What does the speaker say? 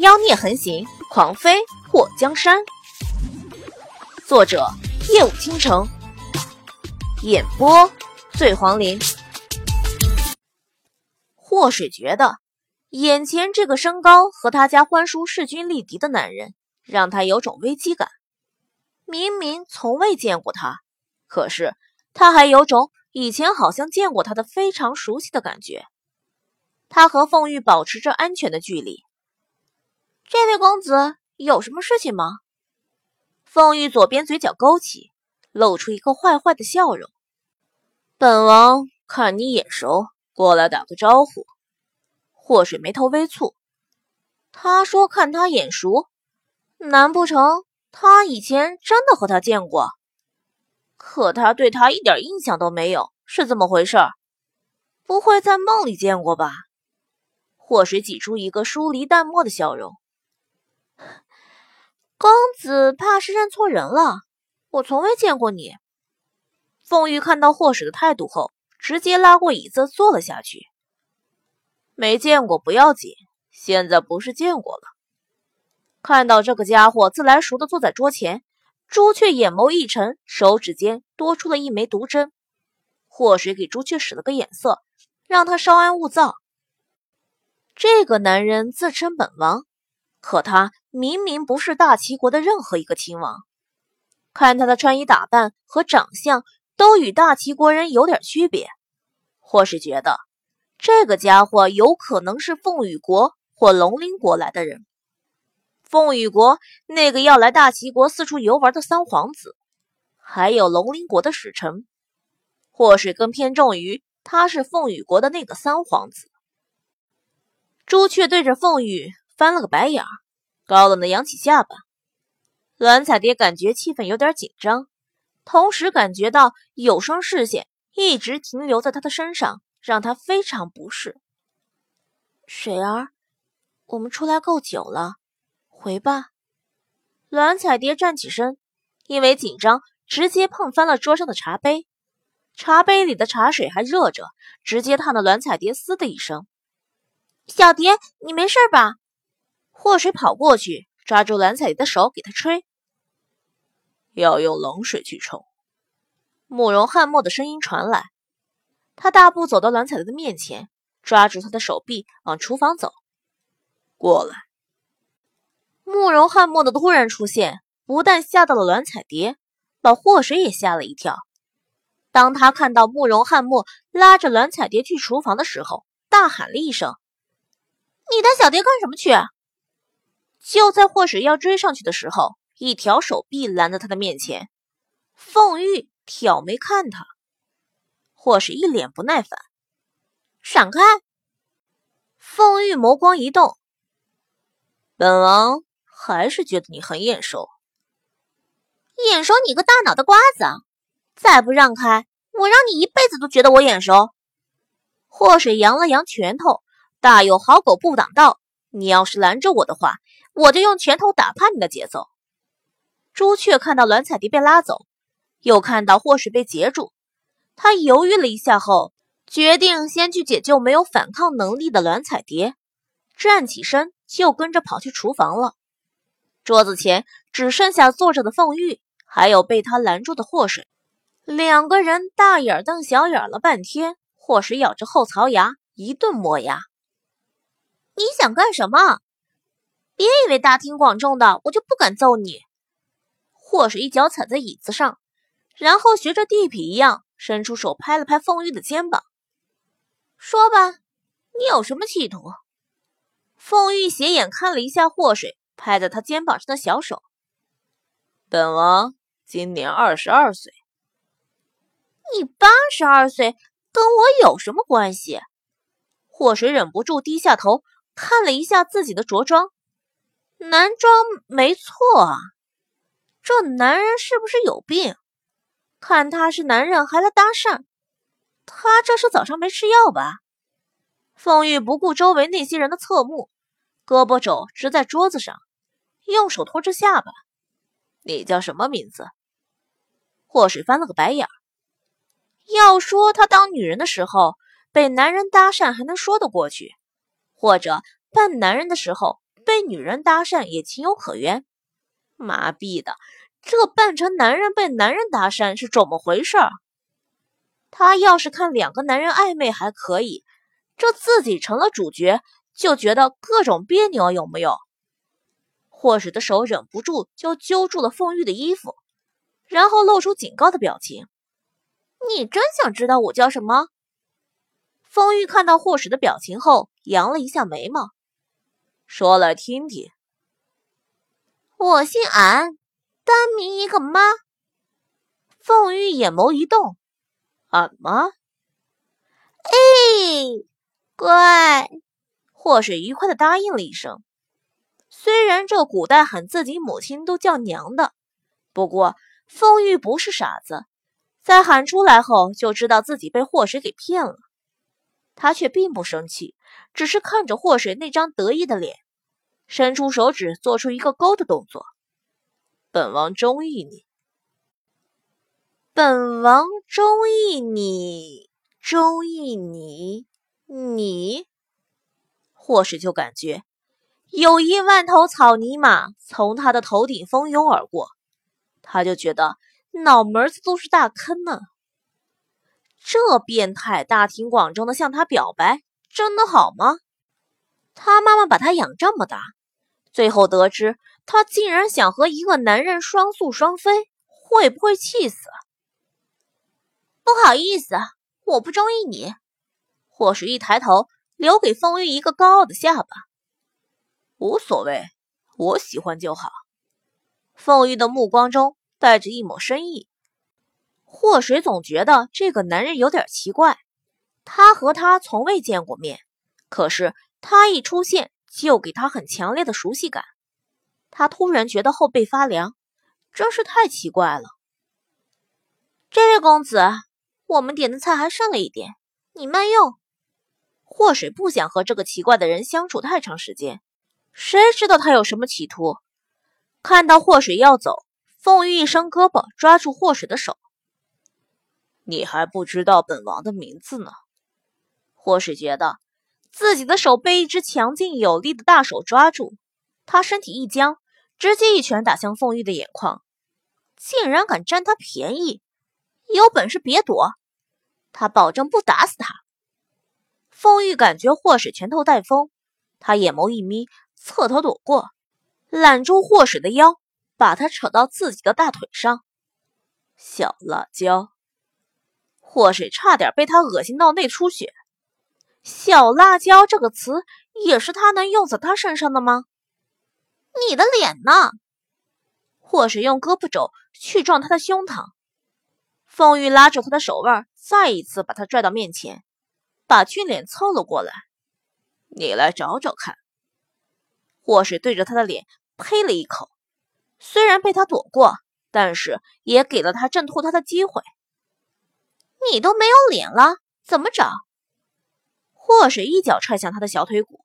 妖孽横行，狂飞破江山。作者：夜舞倾城，演播：醉黄林。祸水觉得，眼前这个身高和他家欢叔势均力敌的男人，让他有种危机感。明明从未见过他，可是他还有种以前好像见过他的非常熟悉的感觉。他和凤玉保持着安全的距离。这位公子有什么事情吗？凤玉左边嘴角勾起，露出一个坏坏的笑容。本王看你眼熟，过来打个招呼。祸水眉头微蹙，他说看他眼熟，难不成他以前真的和他见过？可他对他一点印象都没有，是怎么回事？不会在梦里见过吧？祸水挤出一个疏离淡漠的笑容。子怕是认错人了，我从未见过你。凤玉看到霍水的态度后，直接拉过椅子坐了下去。没见过不要紧，现在不是见过了。看到这个家伙自来熟的坐在桌前，朱雀眼眸一沉，手指间多出了一枚毒针。霍水给朱雀使了个眼色，让他稍安勿躁。这个男人自称本王。可他明明不是大齐国的任何一个亲王，看他的穿衣打扮和长相都与大齐国人有点区别，或是觉得这个家伙有可能是凤羽国或龙鳞国来的人。凤羽国那个要来大齐国四处游玩的三皇子，还有龙鳞国的使臣，或是更偏重于他是凤羽国的那个三皇子。朱雀对着凤羽。翻了个白眼儿，高冷的扬起下巴。栾彩蝶感觉气氛有点紧张，同时感觉到有双视线一直停留在她的身上，让她非常不适。水儿，我们出来够久了，回吧。栾彩蝶站起身，因为紧张，直接碰翻了桌上的茶杯，茶杯里的茶水还热着，直接烫得栾彩蝶嘶的一声。小蝶，你没事吧？祸水跑过去，抓住蓝彩蝶的手，给她吹。要用冷水去冲。慕容翰墨的声音传来。他大步走到蓝彩蝶的面前，抓住她的手臂，往厨房走。过来。慕容翰墨的突然出现，不但吓到了蓝彩蝶，把祸水也吓了一跳。当他看到慕容翰墨拉着蓝彩蝶去厨房的时候，大喊了一声：“你带小蝶干什么去？”就在祸水要追上去的时候，一条手臂拦在他的面前。凤玉挑眉看他，霍水一脸不耐烦：“闪开！”凤玉眸光一动：“本王还是觉得你很眼熟。眼熟你个大脑袋瓜子！再不让开，我让你一辈子都觉得我眼熟。”祸水扬了扬拳头，大有好狗不挡道：“你要是拦着我的话。”我就用拳头打趴你的节奏。朱雀看到栾彩蝶被拉走，又看到祸水被截住，他犹豫了一下后，决定先去解救没有反抗能力的栾彩蝶。站起身就跟着跑去厨房了。桌子前只剩下坐着的凤玉，还有被他拦住的祸水。两个人大眼瞪小眼了半天。祸水咬着后槽牙，一顿磨牙。你想干什么？别以为大庭广众的我就不敢揍你！祸水一脚踩在椅子上，然后学着地痞一样伸出手拍了拍凤玉的肩膀，说吧，你有什么企图？凤玉斜眼看了一下祸水拍在他肩膀上的小手，本王今年二十二岁。你八十二岁跟我有什么关系？祸水忍不住低下头看了一下自己的着装。男装没错啊，这男人是不是有病？看他是男人还来搭讪，他这是早上没吃药吧？凤玉不顾周围那些人的侧目，胳膊肘支在桌子上，用手托着下巴。你叫什么名字？祸水翻了个白眼儿。要说他当女人的时候被男人搭讪还能说得过去，或者扮男人的时候。被女人搭讪也情有可原。麻痹的，这扮成男人被男人搭讪是怎么回事？他要是看两个男人暧昧还可以，这自己成了主角就觉得各种别扭，有没有？霍水的手忍不住就揪住了凤玉的衣服，然后露出警告的表情。你真想知道我叫什么？凤玉看到霍水的表情后，扬了一下眉毛，说来听听。我姓安，单名一个妈。凤玉眼眸一动，俺妈。哎，乖。霍水愉快的答应了一声。虽然这古代喊自己母亲都叫娘的，不过凤玉不是傻子，在喊出来后就知道自己被祸水给骗了。他却并不生气，只是看着祸水那张得意的脸，伸出手指做出一个勾的动作。本王中意你，本王中意你，中意你，你。祸水就感觉。有一万头草泥马从他的头顶蜂拥而过，他就觉得脑门子都是大坑呢。这变态大庭广众的向他表白，真的好吗？他妈妈把他养这么大，最后得知他竟然想和一个男人双宿双飞，会不会气死？不好意思，我不中意你。或许一抬头，留给风玉一个高傲的下巴。无所谓，我喜欢就好。凤玉的目光中带着一抹深意。祸水总觉得这个男人有点奇怪，他和他从未见过面，可是他一出现就给他很强烈的熟悉感。他突然觉得后背发凉，真是太奇怪了。这位公子，我们点的菜还剩了一点，你慢用。祸水不想和这个奇怪的人相处太长时间。谁知道他有什么企图？看到祸水要走，凤玉一伸胳膊抓住祸水的手。你还不知道本王的名字呢。霍水觉得自己的手被一只强劲有力的大手抓住，他身体一僵，直接一拳打向凤玉的眼眶。竟然敢占他便宜，有本事别躲，他保证不打死他。凤玉感觉祸水拳头带风，他眼眸一眯。侧头躲过，揽住霍水的腰，把他扯到自己的大腿上。小辣椒，霍水差点被他恶心到内出血。小辣椒这个词也是他能用在他身上的吗？你的脸呢？或是用胳膊肘去撞他的胸膛。凤玉拉住他的手腕，再一次把他拽到面前，把俊脸凑了过来。你来找找看。或是对着他的脸呸了一口，虽然被他躲过，但是也给了他挣脱他的机会。你都没有脸了，怎么找？祸水一脚踹向他的小腿骨，